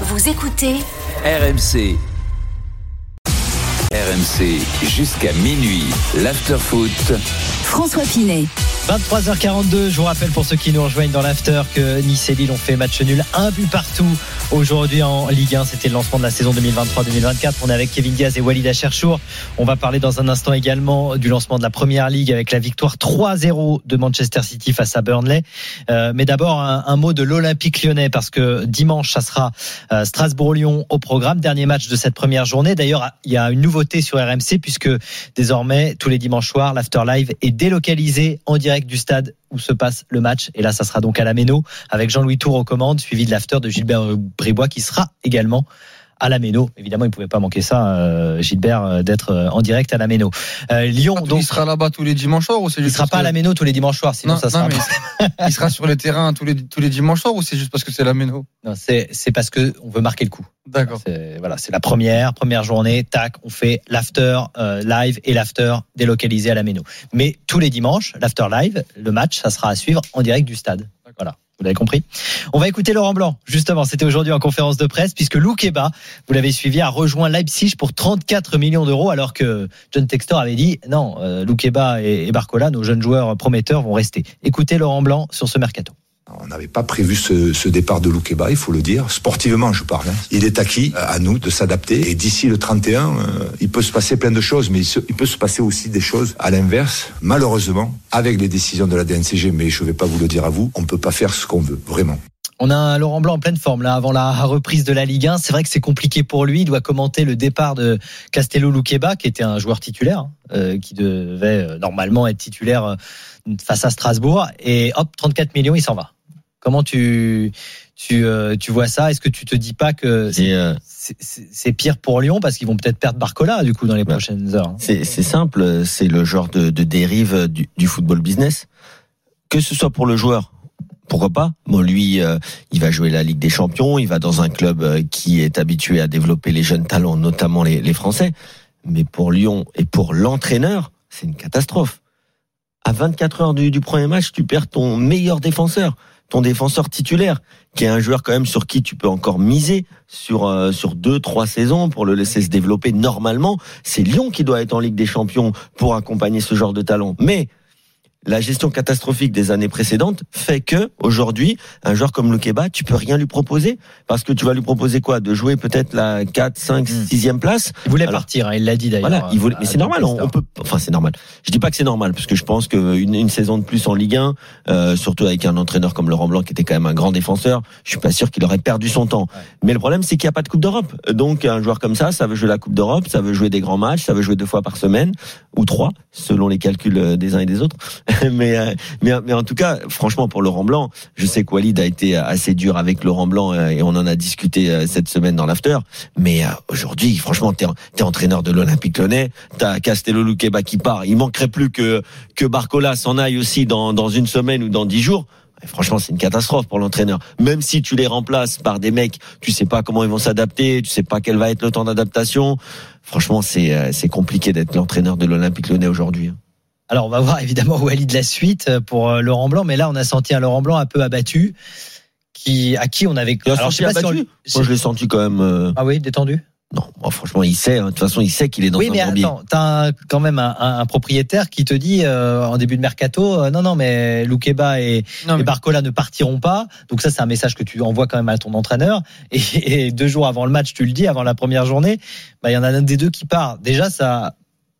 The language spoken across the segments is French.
Vous écoutez RMC. RMC jusqu'à minuit. L'afterfoot. François Pinet. 23h42, je vous rappelle pour ceux qui nous rejoignent dans l'after que Nice et Lille ont fait match nul, un but partout aujourd'hui en Ligue 1. C'était le lancement de la saison 2023-2024. On est avec Kevin Diaz et Walid Acherchour. On va parler dans un instant également du lancement de la Première Ligue avec la victoire 3-0 de Manchester City face à Burnley. Euh, mais d'abord un, un, mot de l'Olympique lyonnais parce que dimanche, ça sera euh, Strasbourg-Lyon au programme. Dernier match de cette première journée. D'ailleurs, il y a une nouveauté sur RMC puisque désormais, tous les dimanches soirs, l'after live est délocalisé en direct du stade où se passe le match. Et là, ça sera donc à la Méno avec Jean-Louis Tour aux commandes, suivi de l'after de Gilbert Bribois qui sera également à la Méno. Évidemment, il ne pouvait pas manquer ça, euh, Gilbert, euh, d'être euh, en direct à la Méno. Euh, Lyon, ah, donc. Il sera là-bas tous les dimanches soirs ou c'est Il sera pas à la Méno tous les dimanches soirs, sinon non, ça sera. Non, il sera sur le terrain tous les, tous les dimanches soirs ou c'est juste parce que c'est la Méno? Non, c'est, c'est parce que on veut marquer le coup. D'accord. C'est, voilà, c'est la première, première journée, tac, on fait l'after euh, live et l'after délocalisé à la Méno. Mais tous les dimanches, l'after live, le match, ça sera à suivre en direct du stade. Voilà. Vous l'avez compris On va écouter Laurent Blanc. Justement, c'était aujourd'hui en conférence de presse, puisque Lou Keba, vous l'avez suivi, a rejoint Leipzig pour 34 millions d'euros, alors que John Textor avait dit non, euh, Lou Keba et, et Barcola, nos jeunes joueurs prometteurs, vont rester. Écoutez Laurent Blanc sur ce mercato. On n'avait pas prévu ce, ce, départ de Loukeba, il faut le dire. Sportivement, je parle. Hein. Il est acquis à nous de s'adapter. Et d'ici le 31, euh, il peut se passer plein de choses, mais il, peut se passer aussi des choses à l'inverse. Malheureusement, avec les décisions de la DNCG, mais je ne vais pas vous le dire à vous, on ne peut pas faire ce qu'on veut, vraiment. On a un Laurent Blanc en pleine forme là avant la reprise de la Ligue 1. C'est vrai que c'est compliqué pour lui. Il doit commenter le départ de Castello Luqueba, qui était un joueur titulaire, hein, euh, qui devait euh, normalement être titulaire euh, face à Strasbourg. Et hop, 34 millions, il s'en va. Comment tu tu, euh, tu vois ça? Est-ce que tu te dis pas que c'est euh... pire pour Lyon parce qu'ils vont peut-être perdre Barcola du coup dans les prochaines heures hein? C'est simple, c'est le genre de, de dérive du, du, football business. Que ce soit pour le joueur, pourquoi pas? Bon, lui, euh, il va jouer la Ligue des Champions, il va dans un club qui est habitué à développer les jeunes talents, notamment les, les Français. Mais pour Lyon et pour l'entraîneur, c'est une catastrophe. À 24 heures du, du premier match, tu perds ton meilleur défenseur ton défenseur titulaire, qui est un joueur quand même sur qui tu peux encore miser sur euh, sur deux trois saisons pour le laisser se développer normalement. C'est Lyon qui doit être en Ligue des Champions pour accompagner ce genre de talent. Mais la gestion catastrophique des années précédentes fait que aujourd'hui, un joueur comme Lukeba, tu peux rien lui proposer parce que tu vas lui proposer quoi? De jouer peut-être la 4, 5, 6e place? Il voulait Alors, partir, hein, il l'a dit d'ailleurs. Voilà, il voulait, mais c'est normal, on, on, peut enfin c'est normal. Je dis pas que c'est normal parce que je pense qu'une une saison de plus en Ligue 1 euh, surtout avec un entraîneur comme Laurent Blanc qui était quand même un grand défenseur, je suis pas sûr qu'il aurait perdu son temps. Ouais. Mais le problème c'est qu'il n'y a pas de Coupe d'Europe. Donc un joueur comme ça, ça veut jouer la Coupe d'Europe, ça veut jouer des grands matchs, ça veut jouer deux fois par semaine ou trois selon les calculs des uns et des autres. mais euh, mais, mais en tout cas, franchement, pour Laurent Blanc, je sais que Walid a été assez dur avec Laurent Blanc euh, et on en a discuté cette semaine dans l'after. Mais aujourd'hui, franchement, t'es es entraîneur de l'Olympique Lyonnais, t'as Castello Luqueba qui part. Il manquerait plus que que Barcola s'en aille aussi dans dans une semaine ou dans dix jours. Franchement, c'est une catastrophe pour l'entraîneur. Même si tu les remplaces par des mecs, tu sais pas comment ils vont s'adapter, tu sais pas quel va être le temps d'adaptation. Franchement, c'est c'est compliqué d'être l'entraîneur de l'Olympique Lyonnais aujourd'hui. Alors on va voir évidemment Walid la suite pour euh, Laurent Blanc, mais là on a senti un Laurent Blanc un peu abattu, qui à qui on avait. Alors je sais pas si on... Moi je l'ai senti quand même. Euh... Ah oui, détendu. Non, bon, franchement, il sait. Hein. De toute façon, il sait qu'il est dans oui, un mais attends, t'as quand même un, un, un, propriétaire qui te dit euh, en début de mercato, euh, non, non, mais Loukeba et, non, mais... et, Barcola ne partiront pas. Donc ça, c'est un message que tu envoies quand même à ton entraîneur. Et, et, deux jours avant le match, tu le dis, avant la première journée, bah il y en a un des deux qui part. Déjà, ça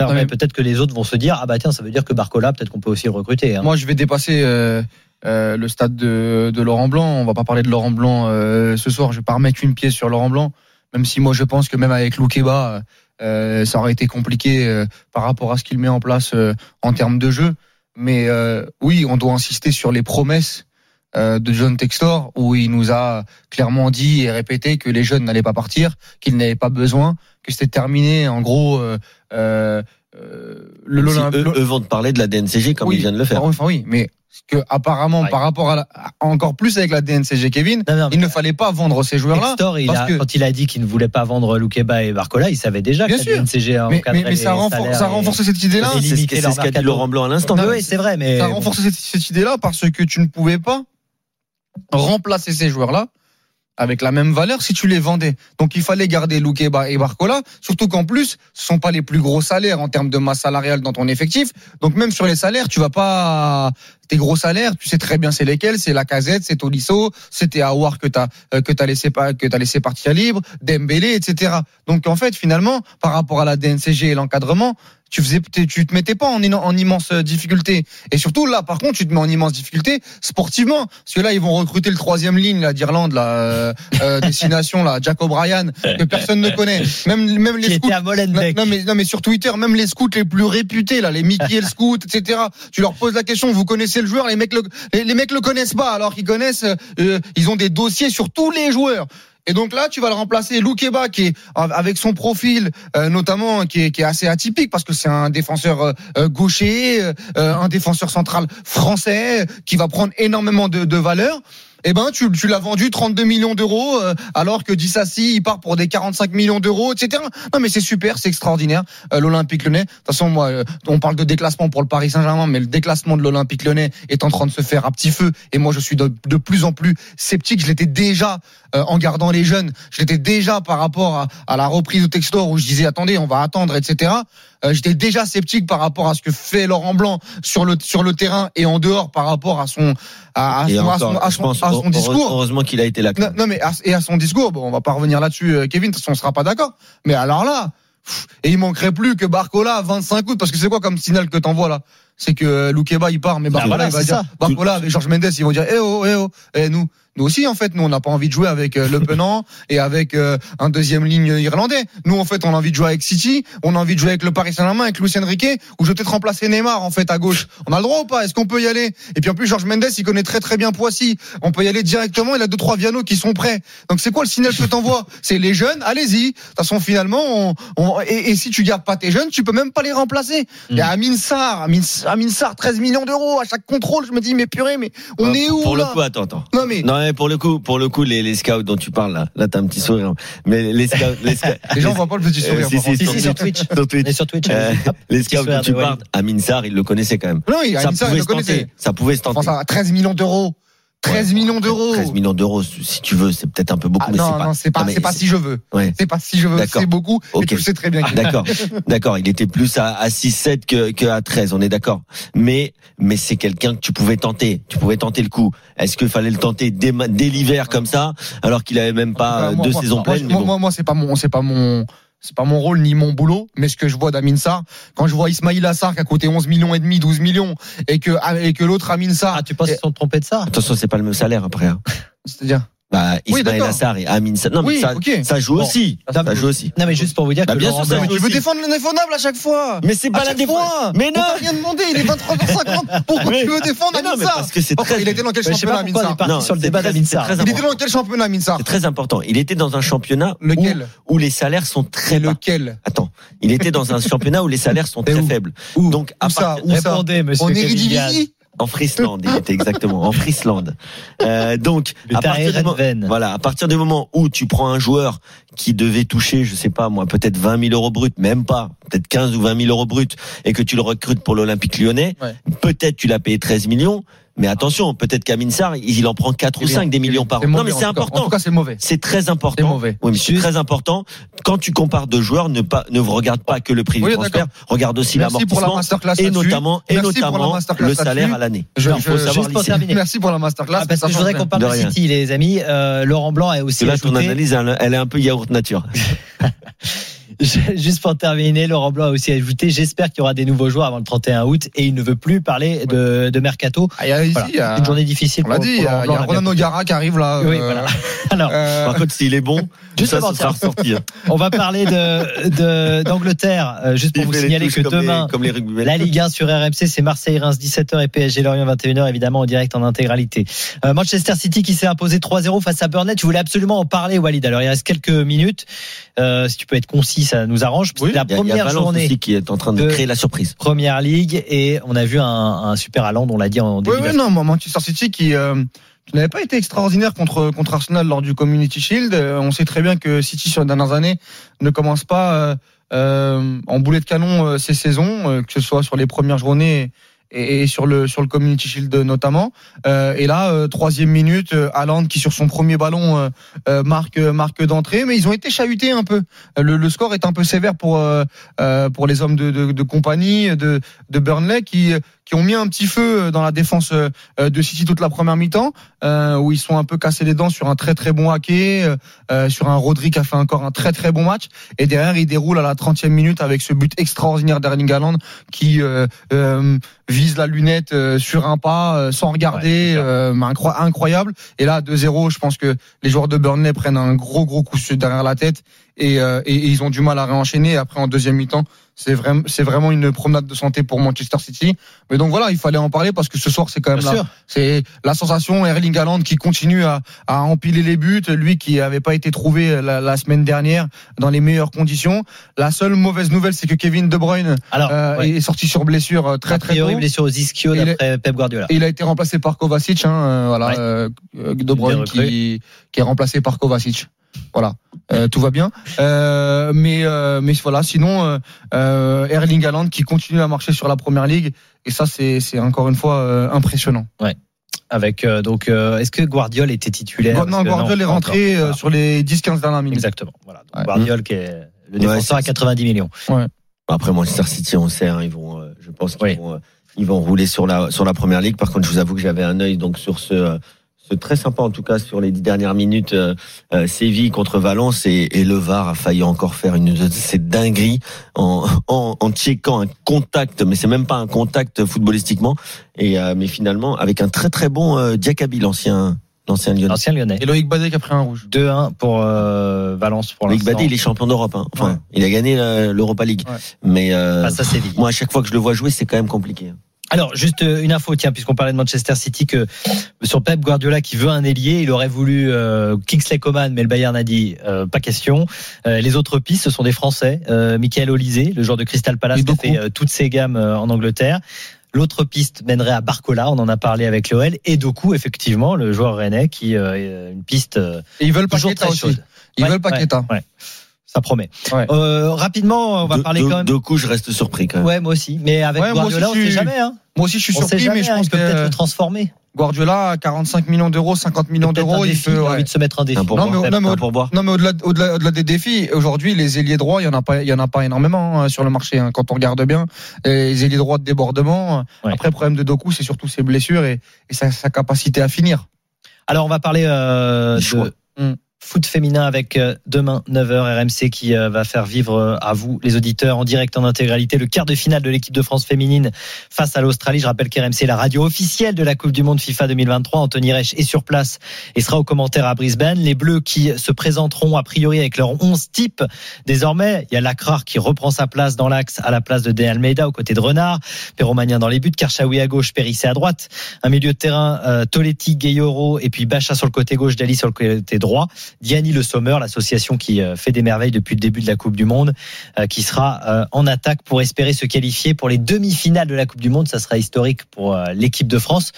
oui. peut-être que les autres vont se dire, ah bah tiens, ça veut dire que Barcola, peut-être qu'on peut aussi le recruter. Hein. Moi, je vais dépasser. Euh... Euh, le stade de, de, Laurent Blanc. On va pas parler de Laurent Blanc euh, ce soir. Je vais pas remettre une pièce sur Laurent Blanc, même si moi je pense que même avec Loukeba, euh, ça aurait été compliqué euh, par rapport à ce qu'il met en place euh, en termes de jeu. Mais oui, on doit insister sur les promesses de John Textor, où il nous a clairement dit et répété que les jeunes n'allaient pas partir, qu'ils n'avaient pas besoin, que c'était terminé. En gros. Euh, le si eux, eux, vont te parler de la DNCG comme oui, ils viennent de le faire. Enfin oui, mais que apparemment ouais. par rapport à la, encore plus avec la DNCG Kevin, non, non, il ne fallait pas vendre ces joueurs-là. Que... Quand il a dit qu'il ne voulait pas vendre Loukeba et Barcola, il savait déjà Bien que sûr. la DNCG a mais, mais, mais ça, renforce, ça renforce cette idée-là. C'est ce qu'a dit Laurent Blanc à l'instant. Oui, c'est vrai, mais ça renforce cette, cette idée-là parce que tu ne pouvais pas remplacer ces joueurs-là avec la même valeur si tu les vendais. Donc il fallait garder Loukeba et Barcola, surtout qu'en plus, ce sont pas les plus gros salaires en termes de masse salariale dans ton effectif. Donc même sur les salaires, tu vas pas tes gros salaires, tu sais très bien c'est lesquels, c'est la casette, c'est Tolisso, c'était Awar que t'as euh, que laissé que laissé partir libre, Dembélé, etc. Donc en fait finalement par rapport à la DNCG et l'encadrement, tu faisais tu te mettais pas en, en immense difficulté. Et surtout là par contre tu te mets en immense difficulté sportivement. Parce que là ils vont recruter le troisième ligne là d'Irlande là euh, euh, destination là Jacob Ryan que personne ne connaît. Même même les scouts non mais non mais sur Twitter même les scouts les plus réputés là les Mickey le scout etc tu leur poses la question vous connaissez le joueur les mecs le les, les mecs le connaissent pas alors qu'ils connaissent euh, ils ont des dossiers sur tous les joueurs et donc là, tu vas le remplacer Loukeba qui est avec son profil euh, notamment qui est, qui est assez atypique parce que c'est un défenseur euh, euh, gaucher, euh, un défenseur central français qui va prendre énormément de, de valeur. Eh ben, tu, l'as vendu 32 millions d'euros, euh, alors que Dissassi, il part pour des 45 millions d'euros, etc. Non, mais c'est super, c'est extraordinaire. Euh, L'Olympique Lyonnais, de toute façon, moi, euh, on parle de déclassement pour le Paris Saint-Germain, mais le déclassement de l'Olympique Lyonnais est en train de se faire à petit feu. Et moi, je suis de, plus en plus sceptique. Je l'étais déjà euh, en gardant les jeunes. Je l'étais déjà par rapport à, la reprise de Textor où je disais, attendez, on va attendre, etc. J'étais déjà sceptique par rapport à ce que fait Laurent Blanc sur le sur le terrain et en dehors par rapport à son à, à Et son, à encore, son, à je son- pense, à son discours. Heureusement qu'il a été là. Non, mais à, et à son discours, bon, on va pas revenir là-dessus, euh, Kevin, de toute façon, on sera pas d'accord. Mais alors là, et il manquerait plus que Barcola à 25 août, parce que c'est quoi comme signal que t'envoies là? C'est que Loukeba il part, mais Barcola voilà, il va dire ça. Barcola avec Georges Mendes, ils vont dire eh oh, eh oh, eh nous. Nous aussi, en fait, nous, on n'a pas envie de jouer avec euh, Le Penant et avec euh, un deuxième ligne irlandais. Nous, en fait, on a envie de jouer avec City, on a envie de jouer avec le Paris Saint-Germain, avec Lucien Riquet, ou je vais peut-être remplacer Neymar, en fait, à gauche. On a le droit ou pas? Est-ce qu'on peut y aller? Et puis en plus, Georges Mendes, il connaît très très bien Poissy. On peut y aller directement. Il a deux trois Viano qui sont prêts. Donc c'est quoi le signal que t'envoies? C'est les jeunes, allez-y. De toute façon, finalement, on, on- et, et si tu gardes pas tes jeunes, tu peux même pas les remplacer. Il y a Amin Sarr, Amin, Amin Sarr, 13 millions d'euros à chaque contrôle. Je me dis, mais purée, mais on est où Pour là? le coup, attends, attends. Non mais Non, mais pour le coup, pour le coup, les, les scouts dont tu parles là, là t'as un petit sourire. Mais les scouts, les scouts, les gens voient pas le petit Euh, sourire. si, par si, contre. Si, si, sur Twitch. sur Twitch. Sur Twitch. Euh, les scouts dont tu parles, Walid. Amin Sarr, il le connaissait quand même. Non, Ça Sarr, il pouvait le se tenter. Ça pouvait se tenter. Enfin, ça, 13 millions d'euros. 13 millions d'euros. 13 millions d'euros, si tu veux, c'est peut-être un peu beaucoup, Ah, mais non, c'est pas. non, c'est pas, c'est pas si je veux. Ouais. C'est pas si je veux. D'accord. C'est beaucoup. Et Ok. tu le sais très bien. D'accord, d'accord. Il était plus à, à 6-7 que, que à 13, on est d'accord. Mais, mais c'est quelqu'un que tu pouvais tenter. Tu pouvais tenter le coup. Est-ce qu'il fallait le tenter dès, l'hiver comme ça, alors qu'il avait même pas Moi, deux moi, saisons moi, pleines Moi, bon. moi, moi, c'est pas mon, c'est pas mon, c'est pas mon rôle ni mon boulot, mais ce que je vois d'Amin Sarr, quand je vois Ismail Assar qui a coûté 11 millions et demi, 12 millions, et que, et que l'autre Amin Sarr, Ah, tu penses qu'ils sont trompés de ça? Attention, c'est pas le même salaire après. hein. c'est-à-dire, Bah, Oui, Ismaël d'accord. Assar et Amin. Non, mais Oui, ça, ok. ça joue Bon. aussi. Ça, Ça joue aussi. Non, mais juste pour vous dire Bah, que bien Laurent sûr, Blanc- tu veux défendre l'indéfendable à chaque fois. Mais c'est pas la défense. Mais non. On rien demandé, il est 23h50. Pourquoi Mais- tu veux défendre Amin Sarr parce que c'est très- Il était dans quel championnat Amin on est Sarr sur le débat d'Amin Sarr. Il était dans quel championnat Amin Sarr C'est très important. Il était dans un championnat où, Lequel où les salaires sont très bas. Lequel Attends, il était dans un championnat où les salaires sont très faibles. Donc, à ça Répondez, monsieur Diaz. Eredivisie en Friesland, il était exactement en Friesland. Euh, donc, à partir, du voilà, à partir du moment où tu prends un joueur qui devait toucher, je sais pas moi, peut-être 20 000 euros bruts, même pas, peut-être 15 ou 20 000 euros bruts, et que tu le recrutes pour l'Olympique Lyonnais, Ouais. peut-être tu l'as payé 13 millions, mais attention, peut-être qu'Amin Sarr, il en prend 4 ou 5 des millions par an. Non, mais en c'est. En important. tout cas, c'est mauvais. C'est très important. C'est mauvais. Oui, mais c'est très important. Quand tu compares deux joueurs, ne pas, ne regarde pas que le prix Oui, du transfert, regarde aussi la l'amortissement masterclass et notamment, et Merci la notamment le salaire à l'année. Je- Il faut je- savoir juste pour. Merci pour la masterclass. Ah, parce ça que je voudrais qu'on parle De. City, les amis. Euh, Laurent Blanc a aussi que là, ton ajouté, analyse, elle, elle est un peu yaourt nature. juste pour terminer, Laurent Blanc a aussi ajouté, j'espère qu'il y aura des nouveaux joueurs avant le 31 août et il ne veut plus parler de, de mercato. Ah, il y a ici, Voilà. il y a- Une journée difficile. On l'a pour- dit, il y a, a Ronan O'Gara qui arrive là. Oui, euh, voilà. Alors, euh, Par contre, s'il est bon, Juste ça, avant ressorti. hein. On va parler de de- d'Angleterre, euh, juste pour Il vous signaler que comme les- demain, comme les rugbymen. la Ligue 1 sur RMC, c'est Marseille-Reims 17h et PSG Lorient 21h, évidemment en direct en intégralité. Euh, Manchester City qui s'est imposé 3-0 face à Burnley. Je voulais absolument en parler, Walid. Alors il reste quelques minutes. Euh, si tu peux être concis, ça nous arrange. Oui, la y a- il y a première journée aussi qui est en train de de- créer la surprise. Première Ligue et on a vu un, un super Haaland, on l'a dit en Oui, début. oui, non, moi, Manchester City qui, euh, qui n'avait pas été extraordinaire contre, contre Arsenal lors du Community Shield. Euh, on sait très bien que City, sur les dernières années, ne commence pas euh, euh, en boulet de canon euh, ces saisons, euh, que ce soit sur les premières journées et, sur le sur le Community Shield notamment. Euh, et là, euh, troisième minute, euh, Haaland qui sur son premier ballon euh, euh, marque marque d'entrée, mais ils ont été chahutés un peu. Le, le score est un peu sévère pour pour les hommes de, de, de compagnie de de Burnley qui qui ont mis un petit feu dans la défense euh, de City toute la première mi-temps, euh, où ils sont un peu cassés les dents sur un très très bon hacké, euh, sur un Rodri qui a fait encore un très très bon match, et derrière ils déroulent à la 30e minute avec ce but extraordinaire d'Erling Haaland qui euh, euh, vise la lunette euh, sur un pas euh, sans regarder, Ouais, euh, incroyable. Et là 2-0, je pense que les joueurs de Burnley prennent un gros gros coup derrière la tête et, euh, et, et ils ont du mal à réenchaîner. Après en deuxième mi-temps, c'est vraiment c'est vraiment une promenade de santé pour Manchester City. Mais donc voilà, il fallait en parler parce que ce soir c'est quand même Bien là. C'est la sensation Erling Haaland qui continue à, à empiler les buts, lui qui avait pas été trouvé la, la semaine dernière dans les meilleures conditions. La seule mauvaise nouvelle, c'est que Kevin De Bruyne Alors, euh, ouais. est sorti sur blessure euh, très a très tôt. blessure aux ischio Et il d'après Pep Guardiola. Et il a été remplacé par Kovacic, hein, euh, voilà, Ouais. euh, De Bruyne qui, qui est remplacé par Kovacic. Voilà, Euh, tout va bien. Euh, mais euh, mais voilà, sinon euh, euh, Erling Haaland qui continue à marcher sur la première ligue et ça c'est c'est encore une fois euh, impressionnant. Avec euh, donc, euh, est-ce que Guardiola était titulaire? Non, que Guardiola est rentré euh, Voilà. sur les 10-15 dernières minutes. Exactement. Voilà. Donc, Ouais. Guardiola qui est le Ouais, défenseur à c'est- 90 millions. Après Manchester City, on sait, hein, ils vont, euh, je pense qu'ils Oui. vont, euh, ils vont rouler sur la sur la première ligue. Par contre, je vous avoue que j'avais un œil donc sur ce euh, ce très sympa en tout cas sur les dix dernières minutes euh, euh, Séville contre Valence et, et le VAR a failli encore faire une de ces dingueries en en, en checkant un contact, mais c'est même pas un contact footballistiquement. Et euh, mais finalement avec un très très bon euh, l'ancien l'ancien Lyonnais. Ancien Lyonnais. Et Loïc Badé qui a pris un rouge. 2-1 pour euh, Valence pour Loïc l'instant. Badé, il est champion d'Europe. Hein. Enfin, Ouais. il a gagné l'Europa League. Ouais. Mais euh, Face à Séville. moi, à chaque fois que je le vois jouer, c'est quand même compliqué. Alors, juste euh, une info, tiens, puisqu'on parlait de Manchester City, que sur Pep Guardiola qui veut un ailier, il aurait voulu euh, Kingsley Coman, mais le Bayern a dit euh, pas question. Euh, les autres pistes, ce sont des Français. Euh, Michael Olysée, le joueur de Crystal Palace, qui fait euh, toutes ses gammes euh, en Angleterre. L'autre piste mènerait à Barcola, on en a parlé avec l'OL, et Doku, effectivement, le joueur rennais, qui euh, est une piste euh, Et ils veulent toujours très chaude. Ils Ouais, veulent Paqueta. ouais, ouais. Ça promet. Ouais. Euh, rapidement, on va De- parler de- quand même. Deux coups, je reste surpris quand même. Ouais, moi aussi. Mais avec Ouais, Guardiola, aussi, on sait jamais. Hein. Moi aussi je suis On sait surpris, jamais, mais je hein, pense il peut peut-être que le transformer. Guardiola à 45 millions d'euros, 50 millions Peut-être d'euros, il peut. ouais. envie de se mettre un défi. Un. Non, mais- non, mais Un au- pourboire. Non, mais au-delà, au-delà, au-delà des défis, aujourd'hui, les ailiers droits, il y en a pas, il y en a pas énormément hein, sur le marché. hein, quand on regarde bien, les ailiers droits de débordement. Ouais. Après, le problème de Doku, c'est surtout ses blessures et, et sa, sa capacité à finir. Alors, on va parler euh, de Mm. Foot féminin avec euh, demain 9h RMC qui euh, va faire vivre euh, à vous les auditeurs en direct en intégralité le quart de finale de l'équipe de France féminine face à l'Australie. Je rappelle qu'RMC est la radio officielle de la Coupe du Monde FIFA 2023. Anthony Reich est sur place et sera au commentaire à Brisbane. Les Bleus qui se présenteront a priori avec leur 11 types. Désormais, il y a Lacrar qui reprend sa place dans l'axe à la place de De Almeida aux côtés de Renard. Perromanien dans les buts, Karchaoui à gauche, Périssé à droite. Un milieu de terrain, Toletti, Gayoro et puis Bacha sur le côté gauche, Dali sur le côté droit. Diani Le Sommer, l'association qui euh, fait des merveilles depuis le début de la Coupe du Monde, euh, qui sera euh, en attaque pour espérer se qualifier pour les demi-finales de la Coupe du Monde. Ça sera historique pour l'équipe de France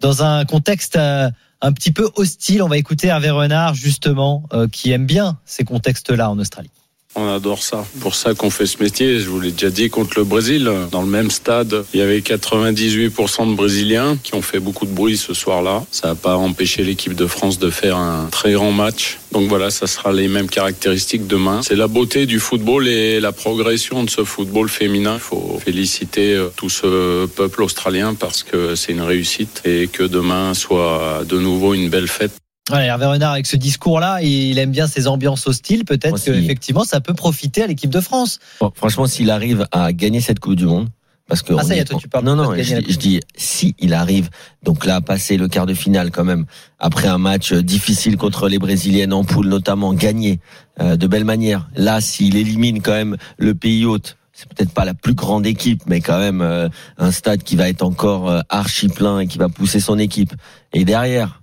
dans un contexte un petit peu hostile. On va écouter Hervé Renard justement qui aime bien ces contextes-là en Australie. On adore ça. Pour ça qu'on fait ce métier. Je vous l'ai déjà dit contre le Brésil. Dans le même stade, il y avait 98% de Brésiliens qui ont fait beaucoup de bruit ce soir-là. Ça n'a pas empêché l'équipe de France de faire un très grand match. Donc voilà, ça sera les mêmes caractéristiques demain. C'est la beauté du football et la progression de ce football féminin. Il faut féliciter euh, tout ce peuple australien parce que c'est une réussite et que demain soit de nouveau une belle fête. Ouais, Hervé Renard avec ce discours-là, il aime bien ces ambiances hostiles. Peut-être Moi, que si. effectivement, ça peut profiter à l'équipe de France. Bon, franchement, s'il arrive à gagner cette Coupe du Monde, parce que Ah, ça y est, toi, tu parles non non, je, dis- je dis si il arrive, donc là passer le quart de finale quand même après un match euh, difficile contre les Brésiliennes en poule notamment, gagner euh, de belle manière. Là, s'il élimine quand même le pays hôte. C'est peut-être pas la plus grande équipe, mais quand même euh, un stade qui va être encore euh, archi plein et qui va pousser son équipe. Et derrière,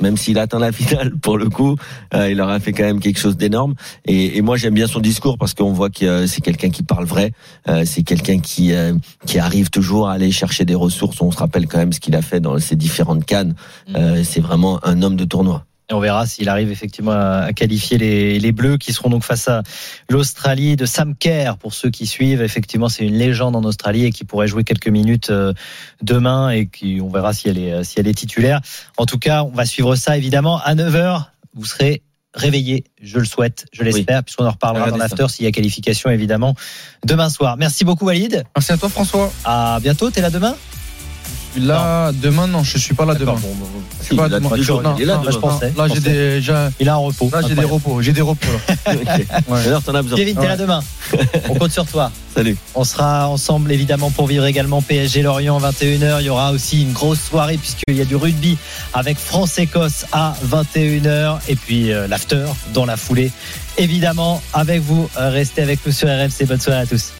même s'il atteint la finale, pour le coup, euh, il aura fait quand même quelque chose d'énorme. Et, et moi, j'aime bien son discours parce qu'on voit que euh, c'est quelqu'un qui parle vrai. Euh, c'est quelqu'un qui euh, qui arrive toujours à aller chercher des ressources. On se rappelle quand même ce qu'il a fait dans ses différentes cannes. Euh, c'est vraiment un homme de tournoi. Et on verra s'il arrive effectivement à qualifier les, les Bleus qui seront donc face à l'Australie de Sam Kerr pour ceux qui suivent. Effectivement, c'est une légende en Australie et qui pourrait jouer quelques minutes euh, demain et qui, on verra si elle est, si elle est titulaire. En tout cas, on va suivre ça évidemment à 9h. Vous serez réveillé, je le souhaite, je l'espère, puisqu'on en reparlera Regardez dans l'after s'il y a qualification évidemment demain soir. Merci beaucoup Walid. Merci à toi François. À bientôt, t'es là demain? Suis Là, demain, non, je suis pas là demain. D'accord, bon, bon, bon. Je suis pas Il a demain. Non, il est là non, demain. je pensais. Là, j'ai des, j'ai- Il a un repos. là, j'ai des repos. J'ai des repos. Là. Ouais. D'ailleurs, t'en as besoin. Kevin, t'es là demain. On compte sur toi. Salut. On sera ensemble évidemment pour vivre également PSG Lorient 21h. Il y aura aussi une grosse soirée puisqu'il y a du rugby avec France-Écosse à 21h et puis euh, l'after dans la foulée. Évidemment avec vous, Euh, restez avec nous sur RMC. Bonne soirée à tous.